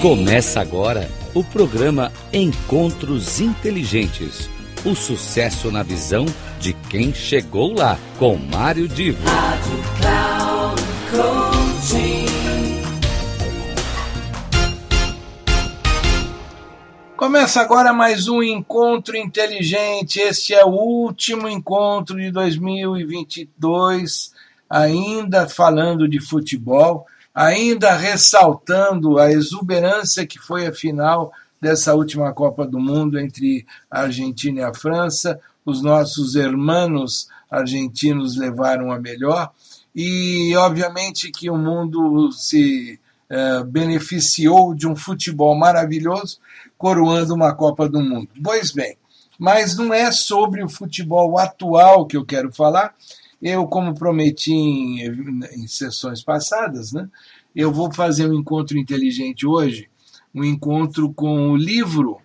Começa agora o programa Encontros Inteligentes. O sucesso na visão de quem chegou lá, com Mário Divo. Rádio Cloud Começa agora mais um encontro inteligente. Este é o último encontro de 2022, ainda falando de futebol, ainda ressaltando a exuberância que foi a final dessa última Copa do Mundo entre a Argentina e a França. Os nossos hermanos argentinos levaram a melhor e, obviamente, que o mundo se uh, beneficiou de um futebol maravilhoso coroando uma Copa do Mundo. Pois bem, mas não é sobre o futebol atual que eu quero falar. Eu, como prometi em, em sessões passadas, né, eu vou fazer um encontro inteligente hoje, um encontro com o livro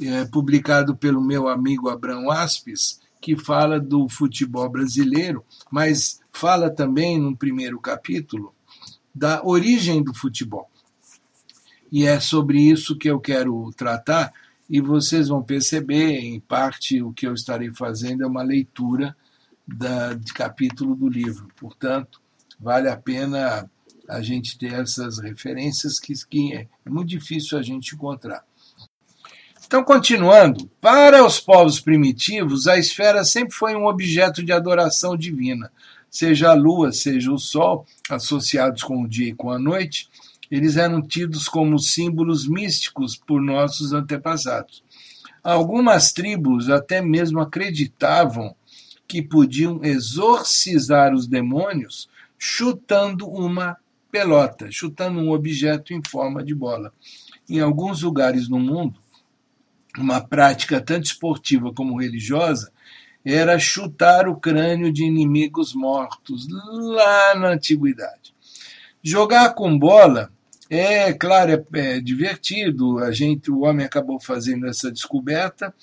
é, publicado pelo meu amigo Abrão Aspes, que fala do futebol brasileiro, mas fala também, num primeiro capítulo, da origem do futebol. E é sobre isso que eu quero tratar, e vocês vão perceber, em parte, o que eu estarei fazendo é uma leitura da, de capítulo do livro. Portanto, vale a pena a gente ter essas referências que, que é, é muito difícil a gente encontrar. Então, continuando, para os povos primitivos, a esfera sempre foi um objeto de adoração divina, seja a lua, seja o sol, associados com o dia e com a noite, eles eram tidos como símbolos místicos por nossos antepassados. Algumas tribos até mesmo acreditavam que podiam exorcizar os demônios chutando uma pelota, chutando um objeto em forma de bola. Em alguns lugares no mundo, uma prática tanto esportiva como religiosa era chutar o crânio de inimigos mortos lá na antiguidade. Jogar com bola é, claro, é, é divertido. A gente, o homem acabou fazendo essa descoberta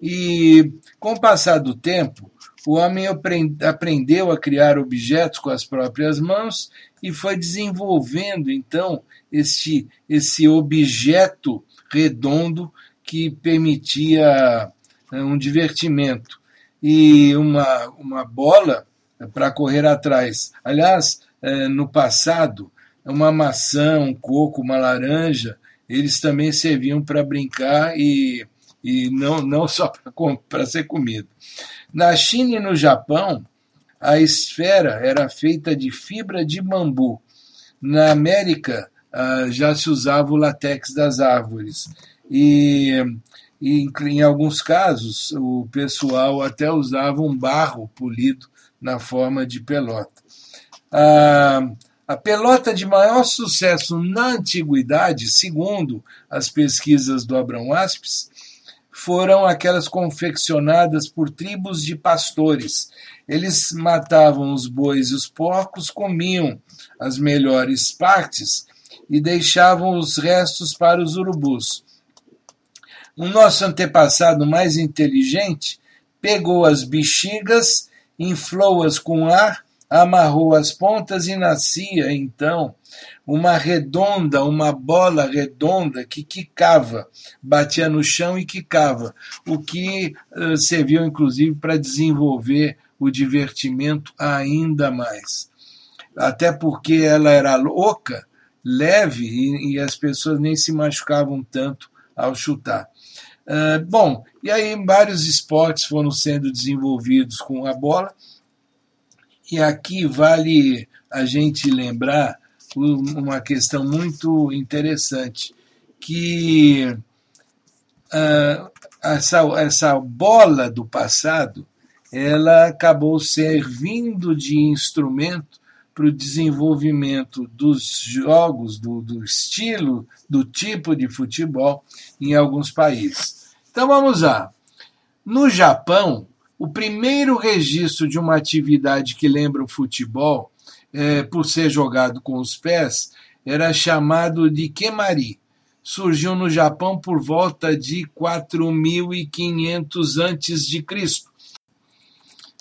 e, com o passar do tempo, o homem aprendeu a criar objetos com as próprias mãos e foi desenvolvendo então esse, esse objeto redondo que permitia né, um divertimento e uma, uma bola para correr atrás. Aliás, é, no passado, uma maçã, um coco, uma laranja, eles também serviam para brincar e, e não, não só para ser comido. Na China e no Japão, a esfera era feita de fibra de bambu. Na América, ah, já se usava o latex das árvores. E, e, em alguns casos, o pessoal até usava um barro polido na forma de pelota. Ah, a pelota de maior sucesso na antiguidade, segundo as pesquisas do Abrão Aspes, foram aquelas confeccionadas por tribos de pastores. Eles matavam os bois e os porcos, comiam as melhores partes e deixavam os restos para os urubus. O nosso antepassado mais inteligente pegou as bexigas, inflou-as com ar amarrou as pontas e nascia então uma redonda, uma bola redonda que quicava, batia no chão e quicava, o que uh, serviu inclusive para desenvolver o divertimento ainda mais. Até porque ela era louca, leve e, e as pessoas nem se machucavam tanto ao chutar. Uh, bom, e aí vários esportes foram sendo desenvolvidos com a bola, e aqui vale a gente lembrar uma questão muito interessante, que uh, essa, essa bola do passado ela acabou servindo de instrumento para o desenvolvimento dos jogos, do, do estilo, do tipo de futebol em alguns países. Então vamos lá. No Japão, o primeiro registro de uma atividade que lembra o futebol, é, por ser jogado com os pés, era chamado de kemari. Surgiu no Japão por volta de 4.500 a.C.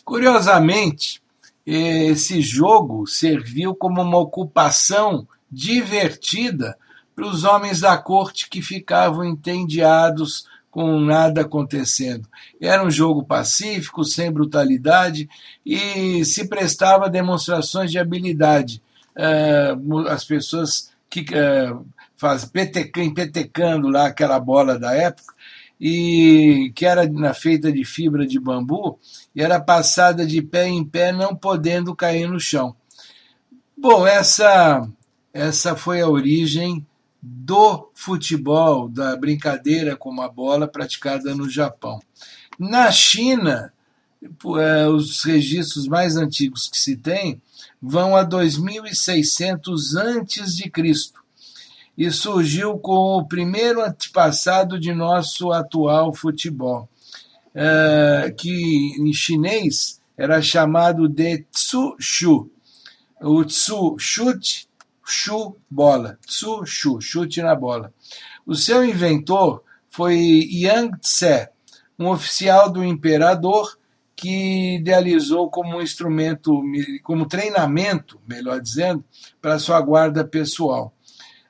Curiosamente, esse jogo serviu como uma ocupação divertida para os homens da corte que ficavam entendiados com nada acontecendo. Era um jogo pacífico, sem brutalidade e se prestava a demonstrações de habilidade. Uh, as pessoas que uh, faz, petecando lá aquela bola da época, e que era na, feita de fibra de bambu e era passada de pé em pé, não podendo cair no chão. Bom, essa, essa foi a origem do futebol, da brincadeira com a bola praticada no Japão. Na China, é, os registros mais antigos que se tem vão a 2600 antes de Cristo e surgiu com o primeiro antepassado de nosso atual futebol, uh, que em chinês era chamado de Tsu Shu. O Tsu, chute, Shu, bola. Tsu Shu, chute na bola. O seu inventor foi Yang Tse, um oficial do imperador que idealizou como instrumento, como treinamento, melhor dizendo, para sua guarda pessoal.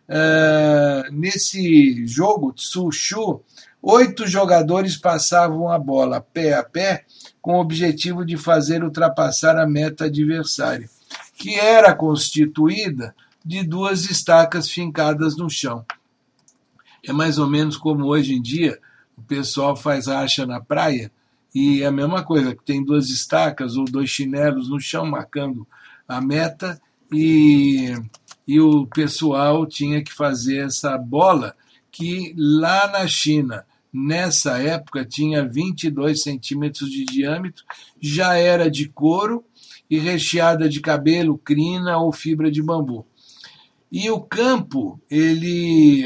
Uh, nesse jogo, Tsushu, oito jogadores passavam a bola pé a pé com o objetivo de fazer ultrapassar a meta adversária, que era constituída de duas estacas fincadas no chão. É mais ou menos como hoje em dia o pessoal faz acha na praia e é a mesma coisa, tem duas estacas ou dois chinelos no chão marcando a meta e e o pessoal tinha que fazer essa bola que lá na China, nessa época, tinha 22 centímetros de diâmetro, já era de couro e recheada de cabelo, crina ou fibra de bambu. E o campo, ele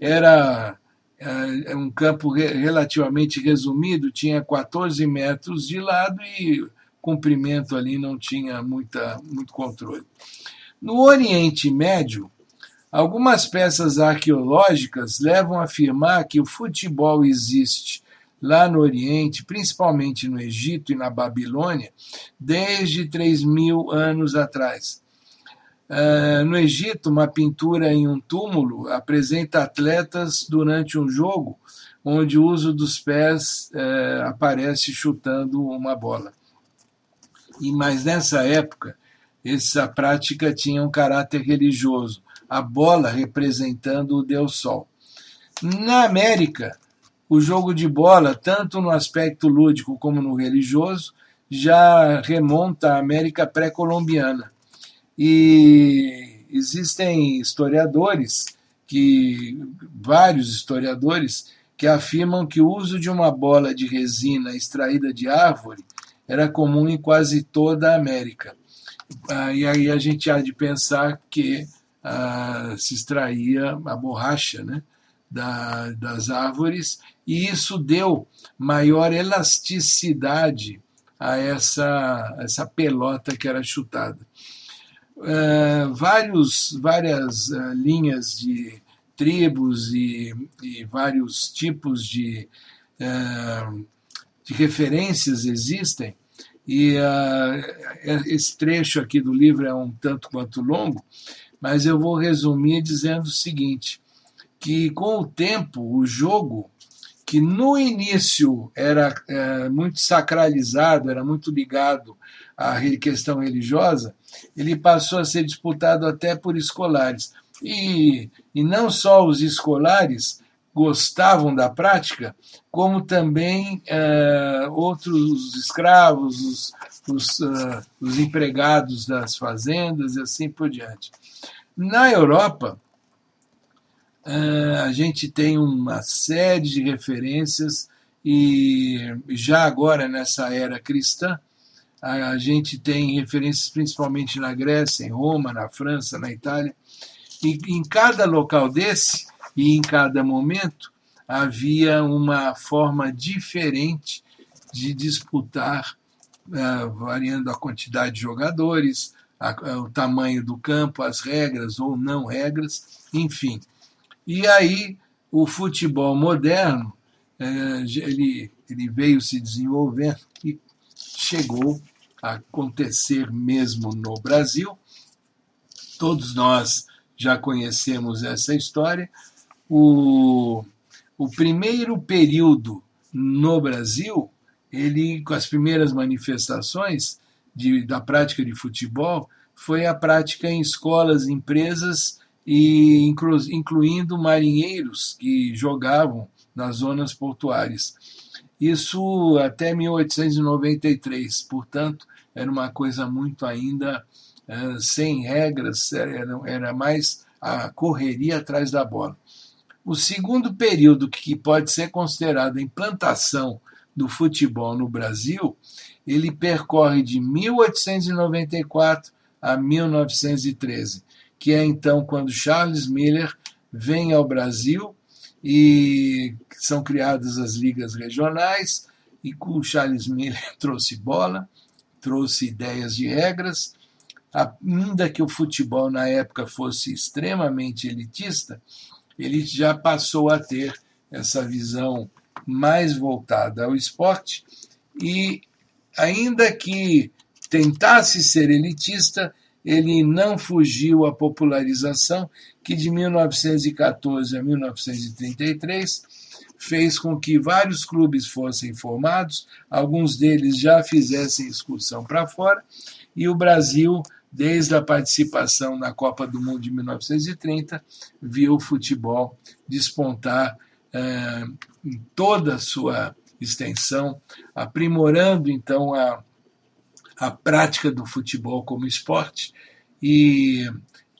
era é, um campo relativamente resumido, tinha 14 metros de lado e comprimento ali não tinha muita, muito controle. No Oriente Médio, algumas peças arqueológicas levam a afirmar que o futebol existe lá no Oriente, principalmente no Egito e na Babilônia, desde 3 mil anos atrás. Uh, no Egito, uma pintura em um túmulo apresenta atletas durante um jogo onde o uso dos pés uh, aparece chutando uma bola. E mas nessa época essa prática tinha um caráter religioso, a bola representando o Deus Sol. Na América, o jogo de bola, tanto no aspecto lúdico como no religioso, já remonta à América pré-colombiana. E existem historiadores que vários historiadores que afirmam que o uso de uma bola de resina extraída de árvore era comum em quase toda a América. Ah, e aí a gente há de pensar que ah, se extraía a borracha né, da, das árvores, e isso deu maior elasticidade a essa, essa pelota que era chutada. Uh, vários, várias uh, linhas de tribos e, e vários tipos de, uh, de referências existem. E esse trecho aqui do livro é um tanto quanto longo, mas eu vou resumir dizendo o seguinte: que com o tempo, o jogo, que no início era é, muito sacralizado, era muito ligado à questão religiosa, ele passou a ser disputado até por escolares. E, e não só os escolares, gostavam da prática, como também uh, outros escravos, os, os, uh, os empregados das fazendas e assim por diante. Na Europa, uh, a gente tem uma série de referências e já agora nessa era cristã, a gente tem referências principalmente na Grécia, em Roma, na França, na Itália, e em cada local desse e em cada momento havia uma forma diferente de disputar, uh, variando a quantidade de jogadores, o tamanho do campo, as regras ou não regras, enfim. E aí o futebol moderno uh, ele, ele veio se desenvolvendo e chegou a acontecer mesmo no Brasil. Todos nós já conhecemos essa história. O, o primeiro período no Brasil, ele com as primeiras manifestações de, da prática de futebol, foi a prática em escolas, empresas e inclu, incluindo marinheiros que jogavam nas zonas portuárias. Isso até 1893, portanto, era uma coisa muito ainda uh, sem regras, era, era mais a correria atrás da bola. O segundo período que pode ser considerado a implantação do futebol no Brasil, ele percorre de 1894 a 1913, que é então quando Charles Miller vem ao Brasil e são criadas as ligas regionais, e com Charles Miller trouxe bola, trouxe ideias de regras, ainda que o futebol na época fosse extremamente elitista, ele já passou a ter essa visão mais voltada ao esporte. E ainda que tentasse ser elitista, ele não fugiu à popularização que de 1914 a 1933 fez com que vários clubes fossem formados, alguns deles já fizessem excursão para fora, e o Brasil, desde a participação na Copa do Mundo de 1930, viu o futebol despontar eh, em toda a sua extensão, aprimorando então a, a prática do futebol como esporte. E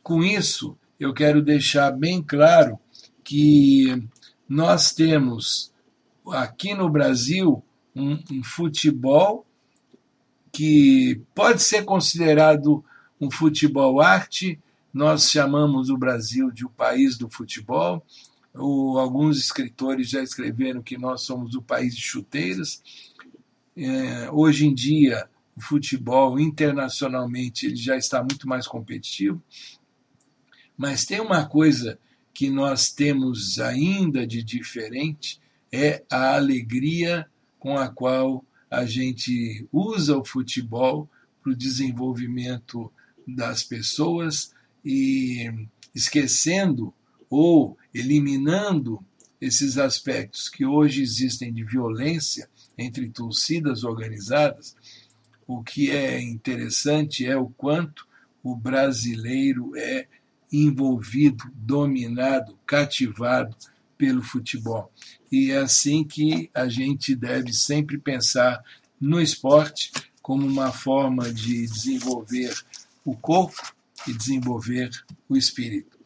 com isso, eu quero deixar bem claro que nós temos aqui no Brasil um, um futebol que pode ser considerado um futebol arte. Nós chamamos o Brasil de o país do futebol. O, alguns escritores já escreveram que nós somos o país de chuteiras. É, hoje em dia, o futebol internacionalmente ele já está muito mais competitivo. Mas tem uma coisa que nós temos ainda de diferente é a alegria com a qual a gente usa o futebol para o desenvolvimento das pessoas e esquecendo ou eliminando esses aspectos que hoje existem de violência entre torcidas organizadas, o que é interessante é o quanto o brasileiro é envolvido, dominado, cativado pelo futebol. E é assim que a gente deve sempre pensar no esporte como uma forma de desenvolver o corpo e desenvolver o espírito.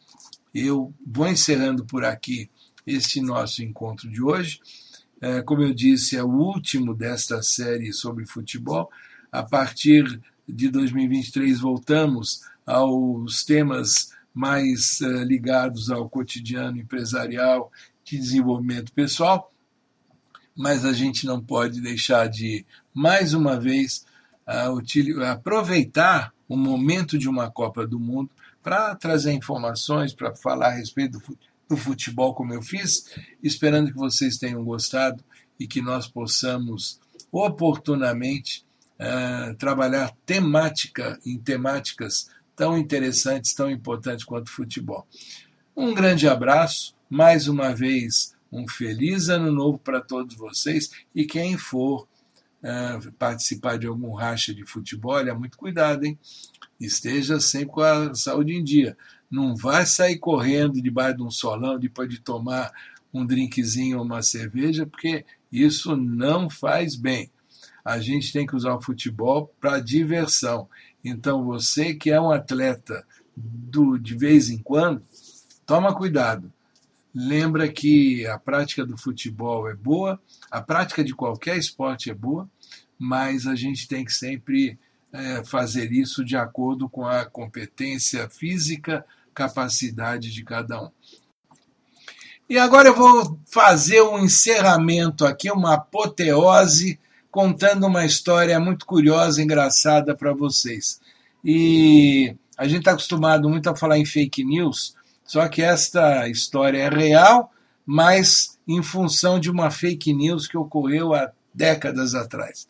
Eu vou encerrando por aqui este nosso encontro de hoje. É, como eu disse, é o último desta série sobre futebol. A partir de 2023 voltamos aos temas mais uh, ligados ao cotidiano empresarial de desenvolvimento pessoal, mas a gente não pode deixar de, mais uma vez, uh, aproveitar o momento de uma Copa do Mundo para trazer informações, para falar a respeito do futebol, como eu fiz, esperando que vocês tenham gostado e que nós possamos oportunamente uh, trabalhar temática em temáticas tão interessantes, tão importantes quanto o futebol. Um grande abraço, mais uma vez, um feliz ano novo para todos vocês e quem for uh, participar de algum racha de futebol, olha, muito cuidado, hein? Esteja sempre com a saúde em dia. Não vai sair correndo debaixo de um solão depois de tomar um drinkzinho ou uma cerveja, porque isso não faz bem. A gente tem que usar o futebol para diversão então, você que é um atleta do, de vez em quando, toma cuidado. Lembra que a prática do futebol é boa, a prática de qualquer esporte é boa, mas a gente tem que sempre é, fazer isso de acordo com a competência física, capacidade de cada um. E agora eu vou fazer um encerramento aqui, uma apoteose contando uma história muito curiosa, engraçada para vocês. E a gente está acostumado muito a falar em fake news, só que esta história é real, mas em função de uma fake news que ocorreu há décadas atrás.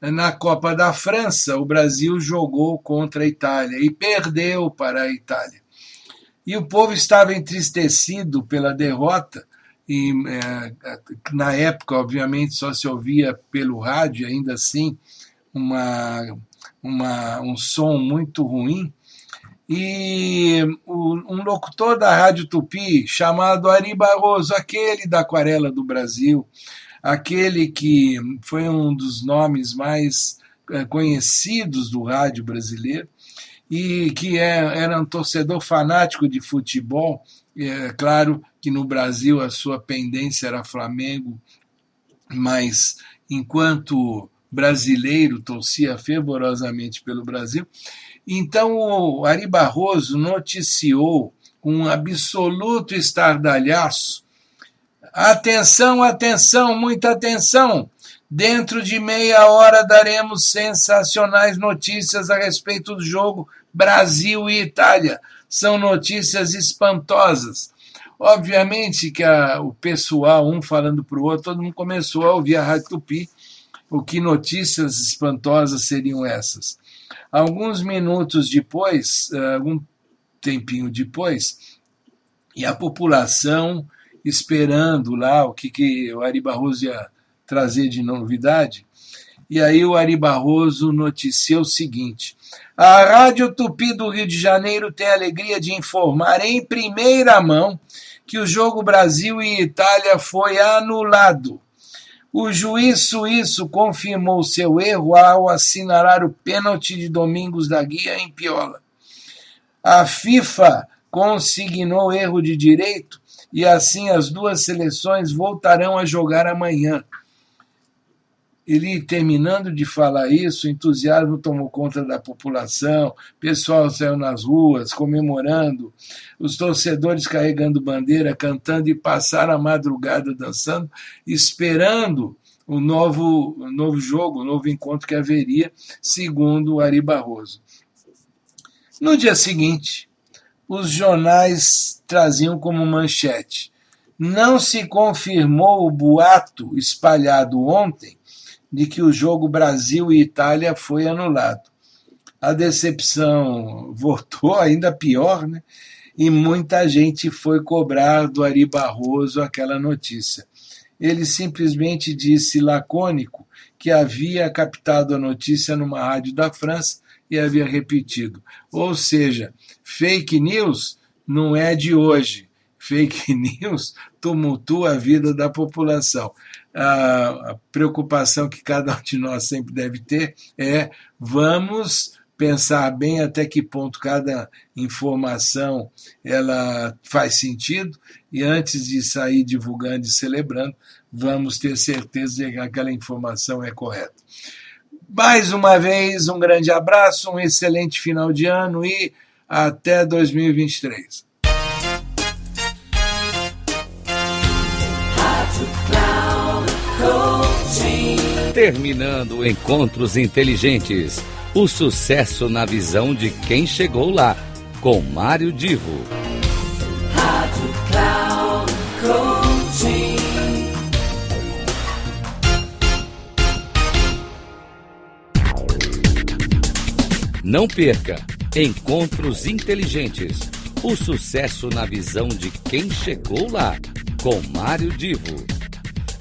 Na Copa da França, o Brasil jogou contra a Itália e perdeu para a Itália. E o povo estava entristecido pela derrota, e é, na época, obviamente, só se ouvia pelo rádio, ainda assim, uma, uma, um som muito ruim. E um locutor da Rádio Tupi, chamado Ari Barroso, aquele da Aquarela do Brasil, aquele que foi um dos nomes mais é, conhecidos do rádio brasileiro, e que é, era um torcedor fanático de futebol, é claro que no Brasil a sua pendência era Flamengo, mas enquanto brasileiro torcia fervorosamente pelo Brasil. Então o Ari Barroso noticiou um absoluto estardalhaço: atenção, atenção, muita atenção! Dentro de meia hora daremos sensacionais notícias a respeito do jogo Brasil e Itália. São notícias espantosas. Obviamente que a, o pessoal, um falando para o outro, todo mundo começou a ouvir a Rádio Tupi. O que notícias espantosas seriam essas? Alguns minutos depois, eh, algum tempinho depois, e a população esperando lá o que, que o Ari Barroso ia trazer de novidade. E aí o Ari Barroso noticiou o seguinte: a Rádio Tupi do Rio de Janeiro tem a alegria de informar em primeira mão que o jogo Brasil e Itália foi anulado. O juiz suíço confirmou seu erro ao assinalar o pênalti de Domingos da Guia em Piola. A FIFA consignou erro de direito e assim as duas seleções voltarão a jogar amanhã ele terminando de falar isso, o entusiasmo tomou conta da população, pessoal saiu nas ruas comemorando, os torcedores carregando bandeira, cantando e passaram a madrugada dançando, esperando o novo, o novo jogo, o novo encontro que haveria, segundo Ari Barroso. No dia seguinte, os jornais traziam como manchete: não se confirmou o boato espalhado ontem de que o jogo Brasil e Itália foi anulado. A decepção voltou ainda pior, né? E muita gente foi cobrar do Ari Barroso aquela notícia. Ele simplesmente disse lacônico que havia captado a notícia numa rádio da França e havia repetido. Ou seja, fake news não é de hoje. Fake news tumultua a vida da população a preocupação que cada um de nós sempre deve ter é vamos pensar bem até que ponto cada informação ela faz sentido e antes de sair divulgando e celebrando, vamos ter certeza de que aquela informação é correta. Mais uma vez, um grande abraço, um excelente final de ano e até 2023. Terminando Encontros Inteligentes. O sucesso na visão de quem chegou lá, com Mário Divo. Rádio Cloud Coaching. Não perca Encontros Inteligentes. O sucesso na visão de quem chegou lá, com Mário Divo